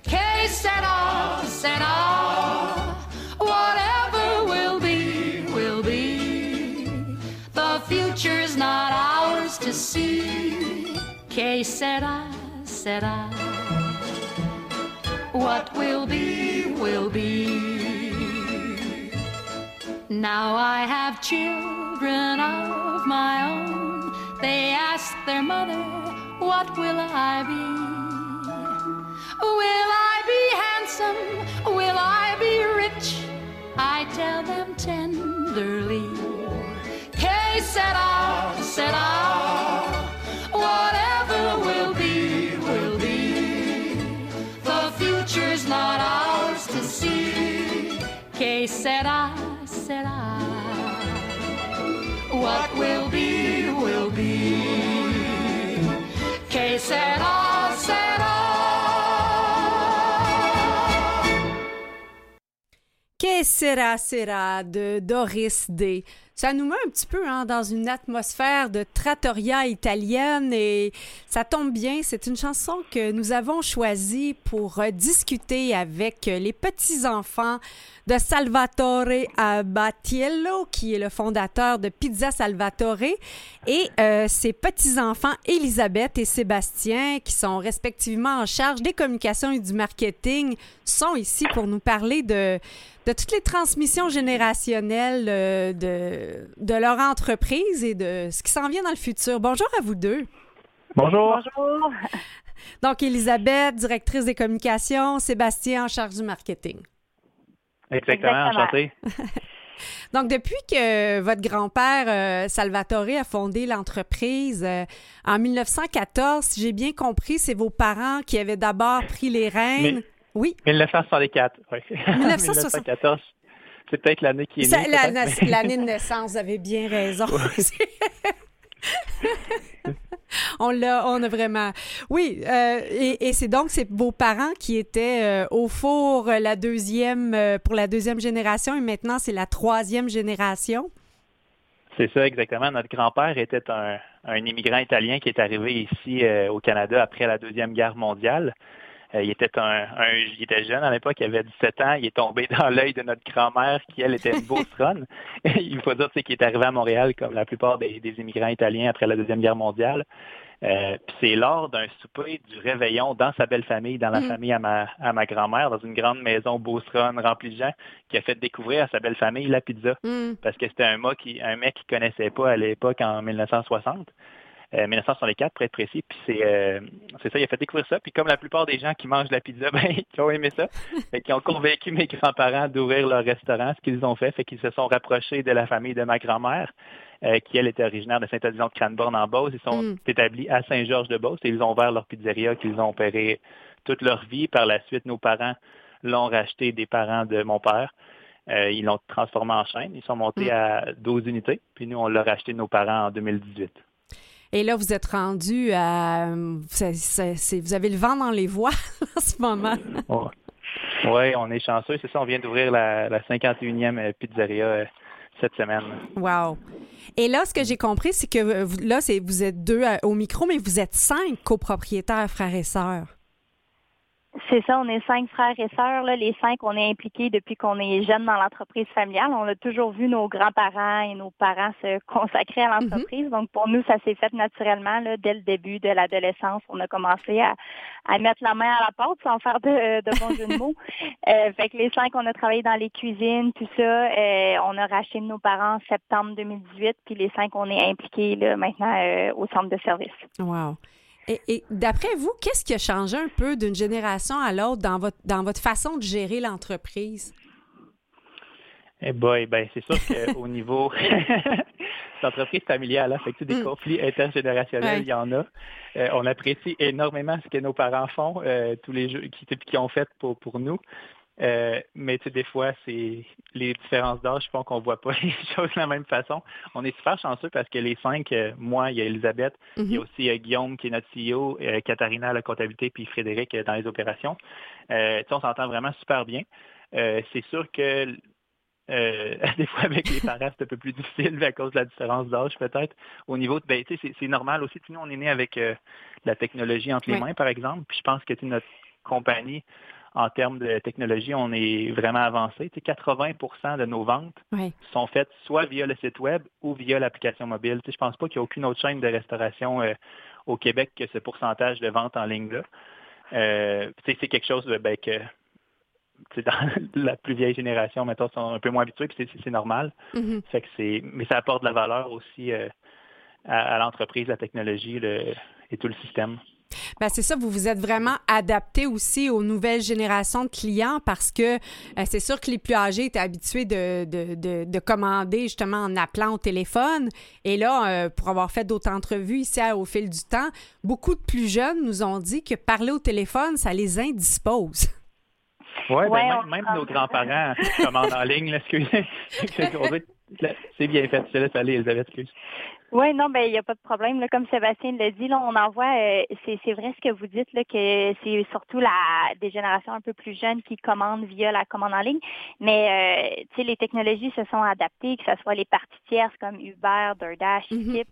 Que sera, sera, whatever will be, will be. The future's not ours to see. Que sera, sera. What will be, will be. Now I have children of my own. They ask their mother, What will I be? Will I be handsome? Will I be rich? I tell them tenderly. Que sera, sera. Que sera, sera. What will be, will be. Que sera, sera. Que sera sera de Doris Day? Ça nous met un petit peu hein, dans une atmosphère de trattoria italienne et ça tombe bien, c'est une chanson que nous avons choisie pour euh, discuter avec les petits-enfants de Salvatore Abatiello, qui est le fondateur de Pizza Salvatore, et euh, ses petits-enfants Elisabeth et Sébastien, qui sont respectivement en charge des communications et du marketing, sont ici pour nous parler de, de toutes les transmissions générationnelles euh, de, de leur entreprise et de ce qui s'en vient dans le futur. Bonjour à vous deux. Bonjour. Bonjour. [laughs] Donc, Elisabeth, directrice des communications, Sébastien en charge du marketing. Exactement, Exactement. enchanté. [laughs] Donc, depuis que votre grand-père euh, Salvatore a fondé l'entreprise euh, en 1914, si j'ai bien compris, c'est vos parents qui avaient d'abord pris les rênes. Mais- Oui, 1964, oui. 1960. 1914. C'est peut-être l'année qui est née. l'année de naissance, vous avez bien raison. [laughs] [laughs] on l'a, on a vraiment. Oui, euh, et, et c'est donc c'est vos parents qui étaient euh, au four euh, la deuxième euh, pour la deuxième génération et maintenant c'est la troisième génération? C'est ça, exactement. Notre grand-père était un, un immigrant italien qui est arrivé ici au Canada après la Deuxième Guerre mondiale. Euh, il était un, un- il était jeune à l'époque, il avait 17 ans, il est tombé [laughs] dans l'œil de notre grand-mère qui, elle, était une [laughs] beauceronne. [laughs] il faut dire c'est qu'il est arrivé à Montréal comme la plupart des, des immigrants italiens après la Deuxième Guerre mondiale. Euh, puis c'est lors d'un souper du réveillon dans sa belle famille, dans la Mhm. famille à ma, à ma grand-mère, dans une grande maison beauceronne remplie de gens, qui a fait découvrir à sa belle famille la pizza Hmm. parce que c'était un mec qui un mec qui connaissait pas à l'époque en 1960. Euh, 1964 pour être précis, puis c'est euh, c'est ça, il a fait découvrir ça, puis comme la plupart des gens qui mangent de la pizza, [laughs] ben ils ont aimé ça, fait qu'ils ont convaincu mes grands-parents d'ouvrir leur restaurant, ce qu'ils ont fait, fait qu'ils se sont rapprochés de la famille de ma grand-mère, euh, qui elle était originaire de Saint-Odilon de Cranbourne en Beauce, ils sont Mm. établis à Saint-Georges de Beauce et ils ont ouvert leur pizzeria qu'ils ont opéré toute leur vie. Par la suite, nos parents l'ont racheté des parents de mon père. Euh, ils l'ont transformé en chaîne. Ils sont montés Mm. à 12 unités. Puis nous, on l'a racheté de nos parents en 2018. Et là, vous êtes rendu à. vous avez le vent dans les voiles [laughs] en ce moment. Oui, on est chanceux. C'est ça, on vient d'ouvrir la, la 51e pizzeria euh, cette semaine. Wow. Et là, ce que j'ai compris, c'est que euh, vous- là, vous êtes deux à- au micro, mais vous êtes cinq copropriétaires, frères et sœurs. C'est ça, on est cinq frères et sœurs. Là. Les cinq, on est impliqués depuis qu'on est jeunes dans l'entreprise familiale. On a toujours vu nos grands-parents et nos parents se consacrer à l'entreprise. Donc, pour nous, ça s'est fait naturellement là, dès le début de l'adolescence. On a commencé à, à mettre la main à la pâte sans faire de, de bons jeux de mots. [laughs] Euh, fait que les cinq, on a travaillé dans les cuisines, tout ça. Euh, on a racheté de nos parents en septembre 2018. Puis les cinq, on est impliqués là, maintenant euh, au centre de service. Wow. Et, et d'après vous, qu'est-ce qui a changé un peu d'une génération à l'autre dans votre, dans votre façon de gérer l'entreprise? Eh boy, ben c'est sûr qu'au [laughs] niveau [laughs] d'entreprise familiale, hein, fait que des Mm. conflits intergénérationnels, il y en a. Euh, on apprécie énormément ce que nos parents font, euh, tous les jeux qui, qui ont fait pour, pour nous. Euh, mais tu sais, des fois, c'est les différences d'âge font qu'on voit pas [laughs] les choses de la même façon. On est super chanceux parce que les cinq, euh, moi, il y a Elisabeth, il y a Mhm. aussi euh, Guillaume qui est notre CEO, Katharina à la comptabilité, puis Frédéric dans les opérations. Tu sais, on s'entend vraiment super bien. C'est sûr que euh, [laughs] des fois avec les parents, c'est un peu plus difficile à cause de la différence d'âge peut-être. Au niveau de, ben, c'est normal aussi. Nous, on est né avec euh, la technologie entre les mains, par exemple. Puis je pense que notre compagnie, en termes de technologie, on est vraiment avancé. 80% de nos ventes sont faites soit via le site web ou via l'application mobile. Je ne pense pas qu'il y a aucune autre chaîne de restauration euh, au Québec que ce pourcentage de ventes en ligne-là. c'est quelque chose ben, que [laughs] dans la plus vieille génération, maintenant, sont un peu moins habitués, puis c'est normal. Mm-hmm. que c'est, mais ça apporte de la valeur aussi euh, à, l'entreprise, la technologie et tout le système. Ben c'est ça, vous vous êtes vraiment adapté aussi aux nouvelles générations de clients parce que euh, c'est sûr que les plus âgés étaient habitués de, de, de, commander justement en appelant au téléphone. Et là, euh, pour avoir fait d'autres entrevues ici au fil du temps, beaucoup de plus jeunes nous ont dit que parler au téléphone, ça les indispose. Ouais, ben, même, nos grands-parents commandent en ligne, là, [laughs] [laughs] c'est bien fait. Je te laisse aller, Elisabeth, excuse. Oui, non, ben il n'y a pas de problème. Là, comme Sébastien l'a dit, là, on envoie, euh, c'est vrai ce que vous dites, là, que c'est surtout la des générations un peu plus jeunes qui commandent via la commande en ligne. Mais euh, tu sais, les technologies se sont adaptées, que ce soit les parties tierces comme Uber, DoorDash, mm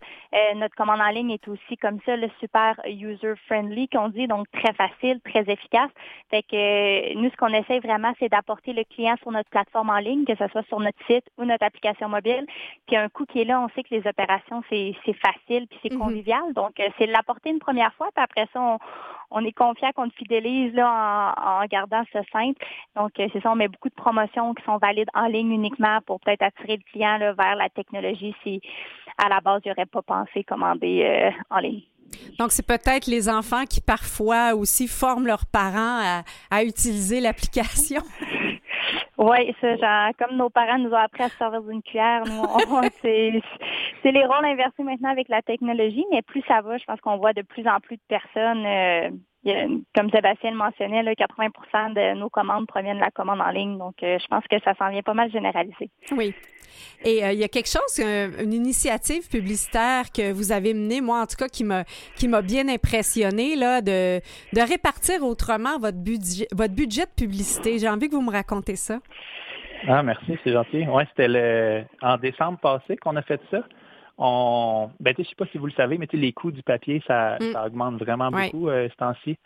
notre commande en ligne est aussi comme ça, le super user-friendly qu'on dit, donc très facile, très efficace. Fait que nous, ce qu'on essaie vraiment, c'est d'apporter le client sur notre plateforme en ligne, que ce soit sur notre site ou notre application mobile. Puis un coup qui est là, on sait que les opérations c'est facile puis c'est mhm. convivial. Donc, euh, c'est l'apporter une première fois, puis après ça, on, est confiant qu'on te fidélise là, en, gardant ce simple. Donc, euh, c'est ça, on met beaucoup de promotions qui sont valides en ligne uniquement pour peut-être attirer le client là, vers la technologie si à la base, il n'aurait pas pensé commander euh, en ligne. Donc, c'est peut-être les enfants qui parfois aussi forment leurs parents à, à utiliser l'application. [laughs] Oui, ça, genre, comme nos parents nous ont appris à se servir d'une cuillère, nous, [laughs] c'est les rôles inversés maintenant avec la technologie, mais plus ça va, je pense qu'on voit de plus en plus de personnes. Euh, comme Sébastien le mentionnait, là, 80% de nos commandes proviennent de la commande en ligne. Donc, euh, je pense que ça s'en vient pas mal généralisé. Oui. Et euh, il y a quelque chose, une initiative publicitaire que vous avez menée, moi en tout cas, qui m'a qui m'a bien impressionné là, de, de répartir autrement votre budget, votre budget de publicité. J'ai envie que vous me racontez ça. Ah, merci, c'est gentil. Ouais, c'était le en décembre passé qu'on a fait ça on, ben, je sais pas si vous le savez, mais les coûts du papier, ça, mm. augmente vraiment beaucoup euh, ce temps-ci,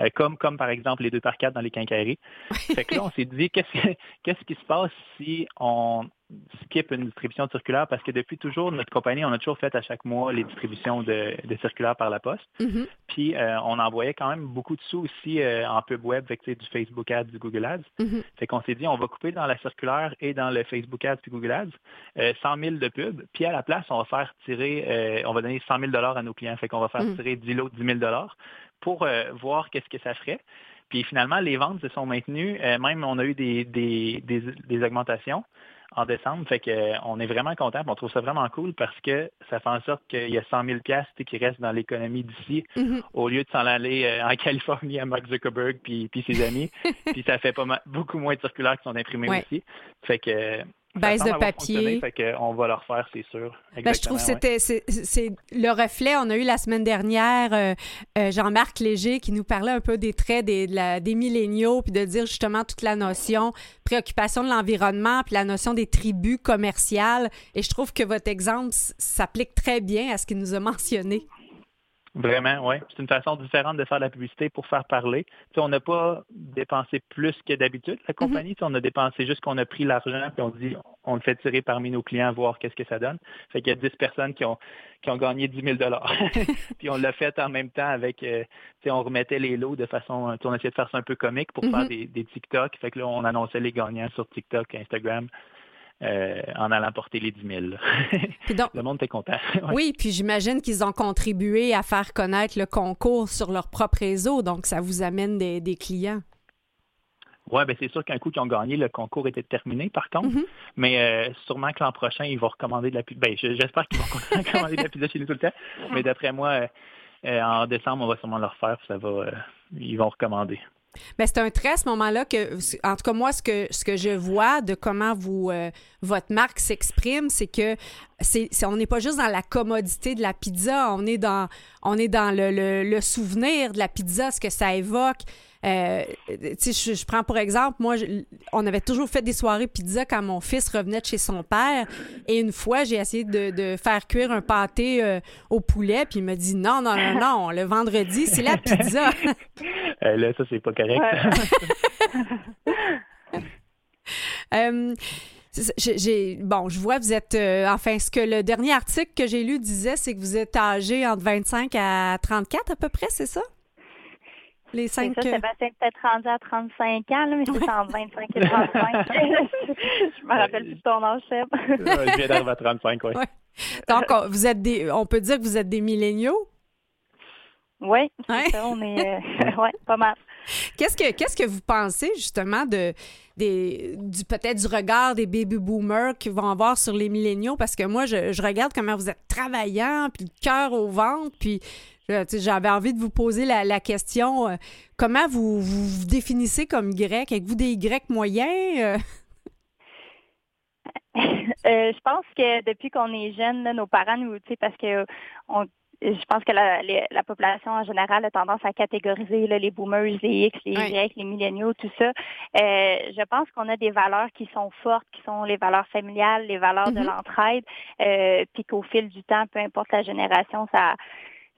euh, comme, comme par exemple les deux par quatre dans les quincailleries. [laughs] fait que là, on s'est dit, qu'est-ce, [laughs] qu'est-ce qui se passe si on, skip une distribution circulaire parce que depuis toujours, notre compagnie, on a toujours fait à chaque mois les distributions de, circulaires par la poste. Mm-hmm. Puis euh, on envoyait quand même beaucoup de sous aussi euh, en pub web avec du Facebook Ads, du Google Ads. Mm-hmm. Fait qu'on s'est dit, on va couper dans la circulaire et dans le Facebook Ads puis Google Ads 100 euh, 000 de pub. Puis à la place, on va faire tirer, on va donner 100 000 à nos clients. Fait qu'on va faire mm-hmm. tirer 10 lots de 10 000 pour voir qu'est-ce que ça ferait. Puis finalement, les ventes se sont maintenues. même on a eu des, des, des augmentations en décembre. Fait que, euh, on est vraiment content. On trouve ça vraiment cool parce que ça fait en sorte qu'il y a 100 000 qui restent dans l'économie d'ici mm-hmm. au lieu de s'en aller euh, en [laughs] Californie à Mark Zuckerberg puis, puis ses amis. [laughs] puis ça fait pas beaucoup moins de circulaires qui sont imprimés aussi. Fait que Baisse de papier. on va le refaire, c'est sûr. Ben, je trouve que c'était c'est le reflet. On a eu la semaine dernière euh, euh, Jean-Marc Léger qui nous parlait un peu des traits des, des milléniaux, puis de dire justement toute la notion préoccupation de l'environnement, puis la notion des tribus commerciales. Et je trouve que votre exemple s'applique très bien à ce qu'il nous a mentionné. Vraiment, oui. C'est une façon différente de faire la publicité pour faire parler. on n'a pas dépensé plus que d'habitude, la mhm. compagnie. On a dépensé juste qu'on a pris l'argent puis on dit on le fait tirer parmi nos clients, voir qu'est-ce que ça donne. Fait qu'il y a 10 personnes qui ont, qui ont gagné 10 000 [laughs] [laughs] Puis on l'a fait en même temps avec, euh, on remettait les lots de façon, on essayait de faire ça un peu comique pour faire mhm. des, des TikTok. Fait que là, on annonçait les gagnants sur TikTok, Instagram. Euh, en allant porter les 10 000. [laughs] le monde est content. [laughs] Oui, puis j'imagine qu'ils ont contribué à faire connaître le concours sur leur propre réseau, donc ça vous amène des, clients. Oui, ben c'est sûr qu'un coup qu'ils ont gagné, le concours était terminé par contre. Mm-hmm. Mais euh, sûrement que l'an prochain, ils vont recommander de la pizza. Ben, j'espère qu'ils vont [laughs] recommander de la pizza chez nous tout le temps. Mais d'après moi, euh, en décembre, on va sûrement le refaire. Ça va, ils vont recommander. Bien, c'est un trait à ce moment-là que, en tout cas, moi, ce que, ce que je vois de comment vous, euh, votre marque s'exprime, c'est que c'est, on n'est pas juste dans la commodité de la pizza, on est dans, on est dans le, le, souvenir de la pizza, ce que ça évoque. Euh, tu sais, je, prends pour exemple, moi, on avait toujours fait des soirées pizza quand mon fils revenait de chez son père. Et une fois, j'ai essayé de, faire cuire un pâté euh, au poulet, puis il m'a dit non, non, non, non, le vendredi, c'est la pizza. [laughs] Euh, là, ça, c'est pas correct. [laughs] j'ai bon, je vois vous êtes enfin ce que le dernier article que j'ai lu disait c'est que vous êtes âgé entre 25 à 34 à peu près, c'est ça? Les cinq... C'est ça, Sébastien peut-être rendu à 35 ans, là, mais c'est en 25 et 35. [laughs] je me rappelle plus de ton âge, Seb. je viens d'arriver à 35, oui. Ouais. Donc, vous êtes des, on peut dire que vous êtes des milléniaux? Oui, c'est ça, on est euh, [laughs] ouais, pas mal. Qu'est-ce que qu'est-ce que vous pensez justement de des du peut-être du regard des baby boomers qui vont avoir sur les milléniaux? Parce que moi je, je regarde comment vous êtes travaillant puis le cœur au ventre puis j'avais envie de vous poser la, question euh, comment vous, vous, définissez comme grec? Avec vous des Y moyens euh? [laughs] Euh, je pense que depuis qu'on est jeune, nos parents nous, parce que je pense que la, population en général a tendance à catégoriser les boomers, les X, les Y, les milléniaux, tout ça. je pense qu'on a des valeurs qui sont fortes, qui sont les valeurs familiales, les valeurs de mm-hmm. l'entraide, puis qu'au fil du temps, peu importe la génération, ça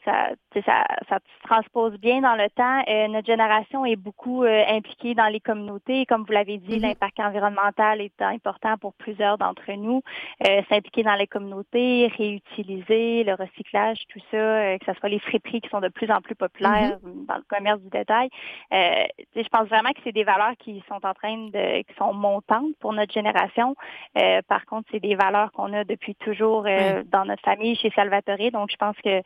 ça, ça, ça se transpose bien dans le temps. Euh, notre génération est beaucoup euh, impliquée dans les communautés. Comme vous l'avez dit, mm-hmm. l'impact environnemental est important pour plusieurs d'entre nous. Euh, s'impliquer dans les communautés, réutiliser, le recyclage, tout ça, que ce soit les friperies qui sont de plus en plus populaires mm-hmm. dans le commerce du détail. je pense vraiment que c'est des valeurs qui sont en train de, qui sont montantes pour notre génération. par contre, c'est des valeurs qu'on a depuis toujours dans notre famille chez Salvatore. Donc, je pense que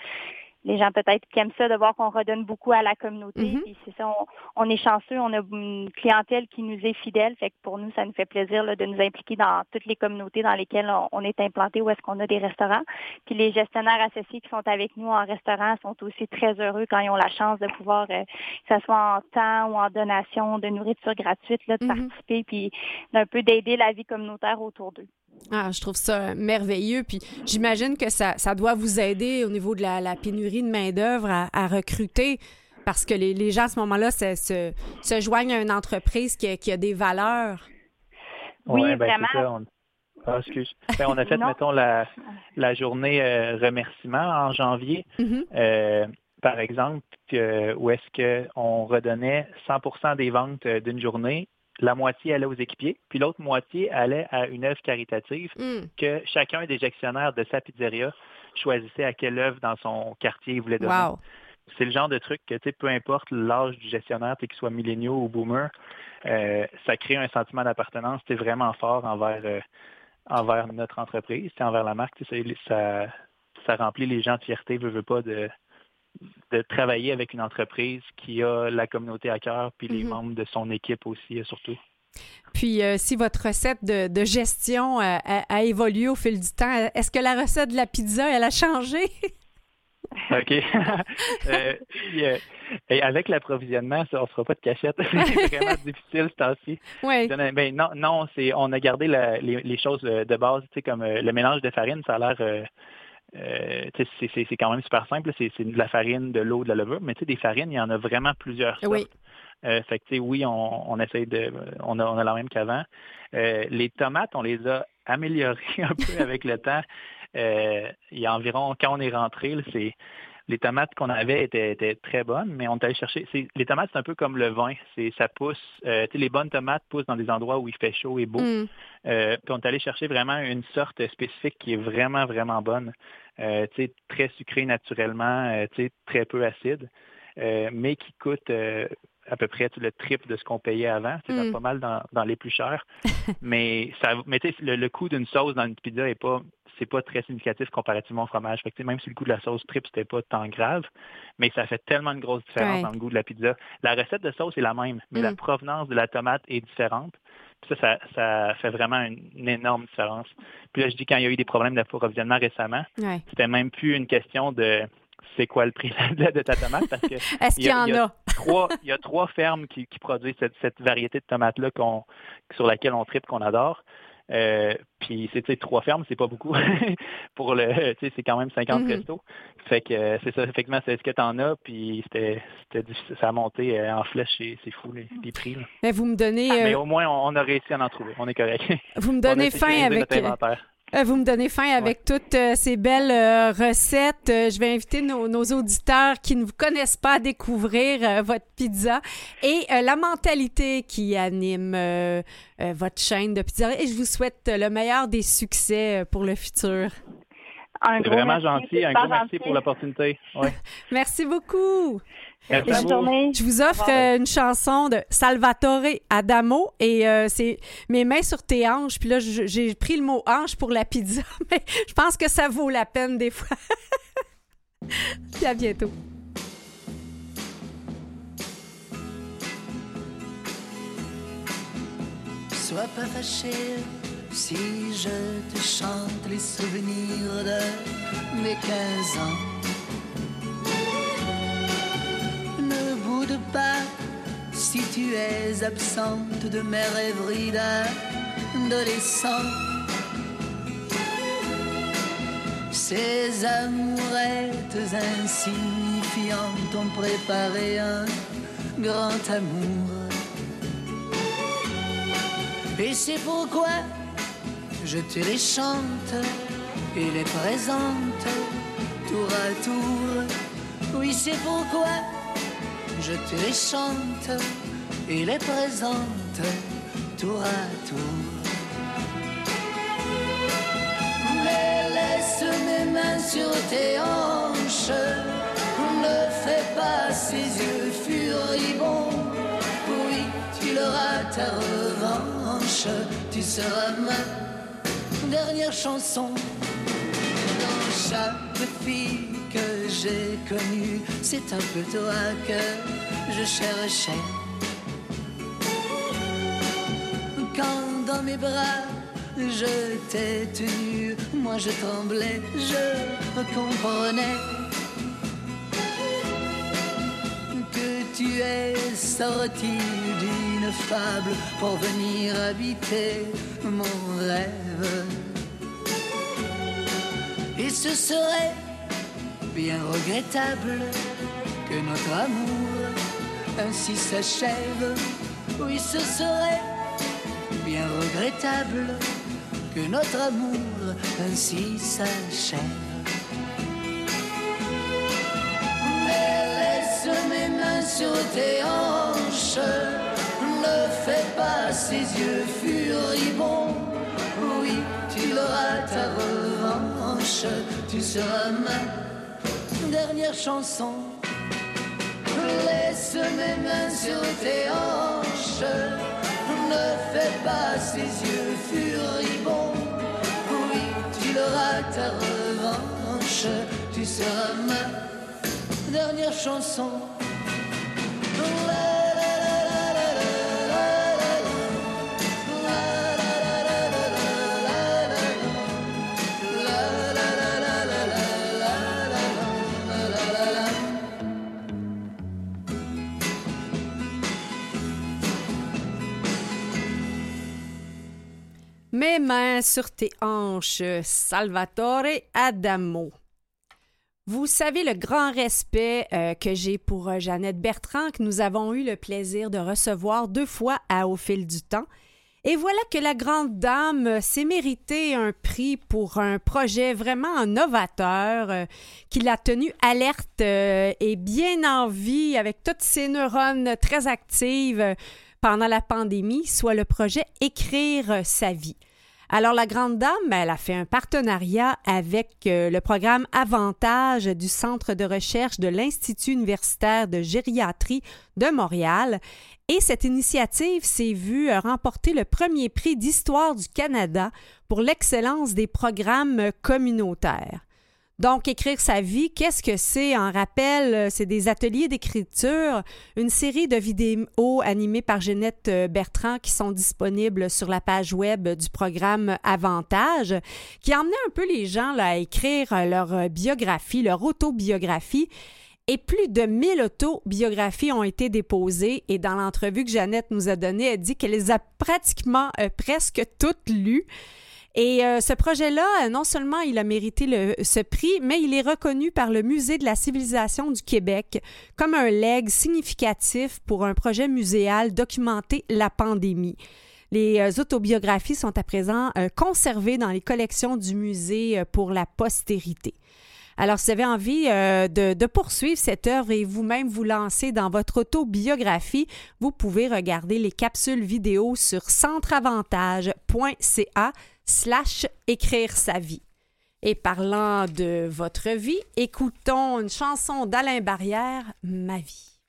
les gens peut-être qui aiment ça de voir qu'on redonne beaucoup à la communauté. Mm-hmm. c'est ça, on, est chanceux, on a une clientèle qui nous est fidèle. Fait que pour nous, ça nous fait plaisir de nous impliquer dans toutes les communautés dans lesquelles on, est implanté, où est-ce qu'on a des restaurants. Puis les gestionnaires associés qui sont avec nous en restaurant sont aussi très heureux quand ils ont la chance de pouvoir, euh, que ce soit en temps ou en donation de nourriture gratuite, là, de mm-hmm. participer, puis d'un peu d'aider la vie communautaire autour d'eux. Ah, je trouve ça merveilleux. Puis j'imagine que ça, ça doit vous aider au niveau de la, pénurie de main-d'œuvre à, recruter parce que les, gens à ce moment-là se, se, joignent à une entreprise qui a, qui a des valeurs. Oui, ben, vraiment. on... Ah, excuse. Ben, on a fait, mettons, la, la journée euh, remerciement en janvier. Mm-hmm. Euh, par exemple, où est-ce qu'on redonnait 100% des ventes euh, d'une journée la moitié allait aux équipiers, puis l'autre moitié allait à une œuvre caritative hmm. que chacun des gestionnaires de sa pizzeria choisissait à quelle œuvre dans son quartier il voulait donner. C'est le genre de truc que, peu importe l'âge du gestionnaire, qu'il soit milléniaux ou boomer, euh, ça crée un sentiment d'appartenance vraiment fort envers, euh, envers notre entreprise, envers la marque. Ça, ça remplit les gens de fierté, veut, veut pas, de, de travailler avec une entreprise qui a la communauté à cœur, puis les mhm. membres de son équipe aussi, euh, surtout. Puis, euh, si votre recette de, gestion euh, a, évolué au fil du temps, est-ce que la recette de la pizza, elle a changé? [laughs] OK. [laughs] et avec l'approvisionnement, on ne fera pas de cachette. [laughs] c'est vraiment difficile ce temps-ci. Oui. Ben, non, non on a gardé les, choses de base, comme le mélange de farine, ça a l'air euh, c'est quand même super simple. C'est de la farine, de l'eau, de la levure, mais des farines, il y en a vraiment plusieurs sortes. Oui. Euh, fait que, oui, on, on essaye de. On a, on a la même qu'avant. Euh, les tomates, on les a améliorées [laughs] un peu avec le temps. il y a environ, quand on est rentré, c'est les tomates qu'on avait étaient, très bonnes, mais on est allé chercher. Les tomates, c'est un peu comme le vin. Ça pousse. Euh, les bonnes tomates poussent dans des endroits où il fait chaud et beau. Mm. Euh, puis on est allé chercher vraiment une sorte spécifique qui est vraiment, vraiment bonne. Euh, très sucrée naturellement, très peu acide, mais qui coûte à peu près le triple de ce qu'on payait avant. C'est mm. pas mal dans, les plus chers. [laughs] mais ça, mais le, le coût d'une sauce dans une pizza n'est pas c'est pas très significatif comparativement au fromage. même si le goût de la sauce triple, c'était pas tant grave, mais ça fait tellement de grosses différences dans le goût de la pizza. La recette de sauce est la même, mais la mm. provenance de la tomate est différente. ça, ça, fait vraiment une, énorme différence. Puis là, je dis quand il y a eu des problèmes d'approvisionnement récemment, c'était même plus une question de c'est quoi le prix de ta tomate parce que [laughs] est-ce qu'il y, en a, trois il y a trois fermes qui, produisent cette, variété de tomates là sur laquelle on tripe qu'on adore Euh, puis c'est trois fermes, c'est pas beaucoup [laughs] pour le, c'est quand même 50 Mhm. restos. Fait que euh, c'est ça, effectivement, c'est ce que t'en as, puis c'était, c'était difficile, ça a monté euh, en flèche, c'est, c'est fou les, les prix. là. Mais vous me donnez, Mais euh, au moins, on, on a réussi à en trouver, on est correct. vous me [laughs] On donnez sécurisé avec. Euh, Vous me donnez faim avec toutes euh, ces belles euh, recettes. Euh, je vais inviter nos, nos auditeurs qui ne vous connaissent pas à découvrir votre pizza et la mentalité qui anime votre chaîne de pizza. Et je vous souhaite le meilleur des succès pour le futur. Un C'est gros vraiment merci, gentil, un gros merci pour l'opportunité. Ouais. [laughs] Merci beaucoup. Bonne journée. Je vous offre euh, une chanson de Salvatore Adamo et euh, c'est Mes mains sur tes hanches. Puis là, j'ai pris le mot hanche pour la pizza, [laughs] mais je pense que ça vaut la peine des fois. [laughs] Puis à bientôt. Sois pas fâché si je te chante les souvenirs de mes 15 ans. Ne boude pas si tu es absente de mes rêveries d'adolescent. Ces amourettes insignifiantes ont préparé un grand amour. Et c'est pourquoi je te les chante et les présente tour à tour. Oui, c'est pourquoi je te les chante et les présente tour à tour. Mais laisse mes mains sur tes hanches, ne fais pas ces yeux furibonds. Oui, tu l'auras ta revanche, tu seras ma dernière chanson. Dans chaque fille que j'ai connue, c'est un peu toi que je cherchais. Quand dans mes bras je t'ai tenu, moi je tremblais, je comprenais que tu es sorti d'une fable pour venir habiter mon rêve. Et ce serait bien regrettable que notre amour ainsi s'achève. Oui, ce serait bien regrettable que notre amour ainsi s'achève. Mais laisse mes mains sur tes hanches, ne fais pas ces yeux furibonds. Oui, tu l'auras ta revanche, tu seras ma dernière chanson. Laisse mes mains sur tes hanches, ne fais pas ces yeux furibonds. Oui, tu l'auras ta revanche, tu seras ma dernière chanson. Mes mains sur tes hanches, Salvatore Adamo. Vous savez le grand respect euh, que j'ai pour euh, Jeannette Bertrand, que nous avons eu le plaisir de recevoir deux fois à Au fil du temps. Et voilà que la grande dame euh, s'est mérité un prix pour un projet vraiment novateur qui l'a tenu alerte et bien en vie avec toutes ses neurones très actives pendant la pandémie, soit le projet Écrire sa vie. Alors, la grande dame, elle a fait un partenariat avec euh, le programme Avantage du Centre de recherche de l'Institut universitaire de gériatrie de Montréal. Et cette initiative s'est vue euh, remporter le premier prix d'histoire du Canada pour l'excellence des programmes communautaires. Donc, écrire sa vie, qu'est-ce que c'est? En rappel, euh, c'est des ateliers d'écriture, une série de vidéos animées par Jeannette euh, Bertrand qui sont disponibles sur la page web du programme Avantage, qui emmenait un peu les gens là, à écrire euh, leur biographie, leur autobiographie. Et plus de 1000 autobiographies ont été déposées. Et dans l'entrevue que Jeannette nous a donnée, elle dit qu'elle les a pratiquement presque toutes lues. Et euh, ce projet-là, euh, non seulement il a mérité ce prix, mais il est reconnu par le Musée de la civilisation du Québec comme un leg significatif pour un projet muséal documenter la pandémie. Les euh, autobiographies sont à présent conservées dans les collections du musée pour la postérité. Alors, si vous avez envie de, de, poursuivre cette œuvre et vous-même vous lancer dans votre autobiographie, vous pouvez regarder les capsules vidéo sur centreavantage.ca slash écrire sa vie. Et parlant de votre vie, écoutons une chanson d'Alain Barrière, Ma vie.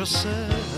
Je sais.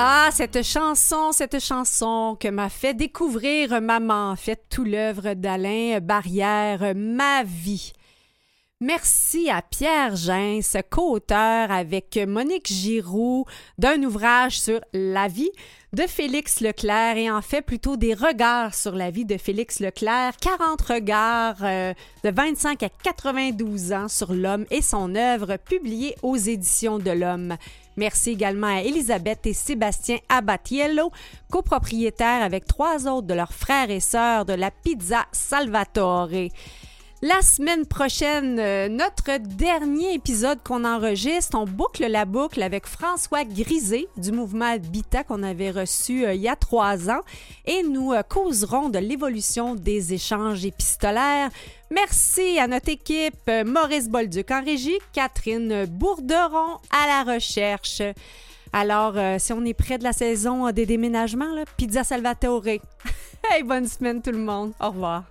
Ah, cette chanson, cette chanson que m'a fait découvrir maman, fait tout l'œuvre d'Alain Barrière, ma vie. Merci à Pierre Gens, co-auteur avec Monique Giroux d'un ouvrage sur la vie de Félix Leclerc et en fait plutôt des regards sur la vie de Félix Leclerc, 40 regards euh, de 25 à 92 ans sur l'homme et son œuvre publiée aux éditions de l'homme. Merci également à Elisabeth et Sébastien Abatiello, copropriétaires avec trois autres de leurs frères et sœurs de la Pizza Salvatore. La semaine prochaine, euh, notre dernier épisode qu'on enregistre, on boucle la boucle avec François Grisé du mouvement Habitat qu'on avait reçu euh, il y a trois ans et nous euh, causerons de l'évolution des échanges épistolaires. Merci à notre équipe Maurice Bolduc en régie, Catherine Bourderon à la recherche. Alors, si on est près de la saison des déménagements, Pizza Salvatore. [laughs] hey, bonne semaine tout le monde. Au revoir.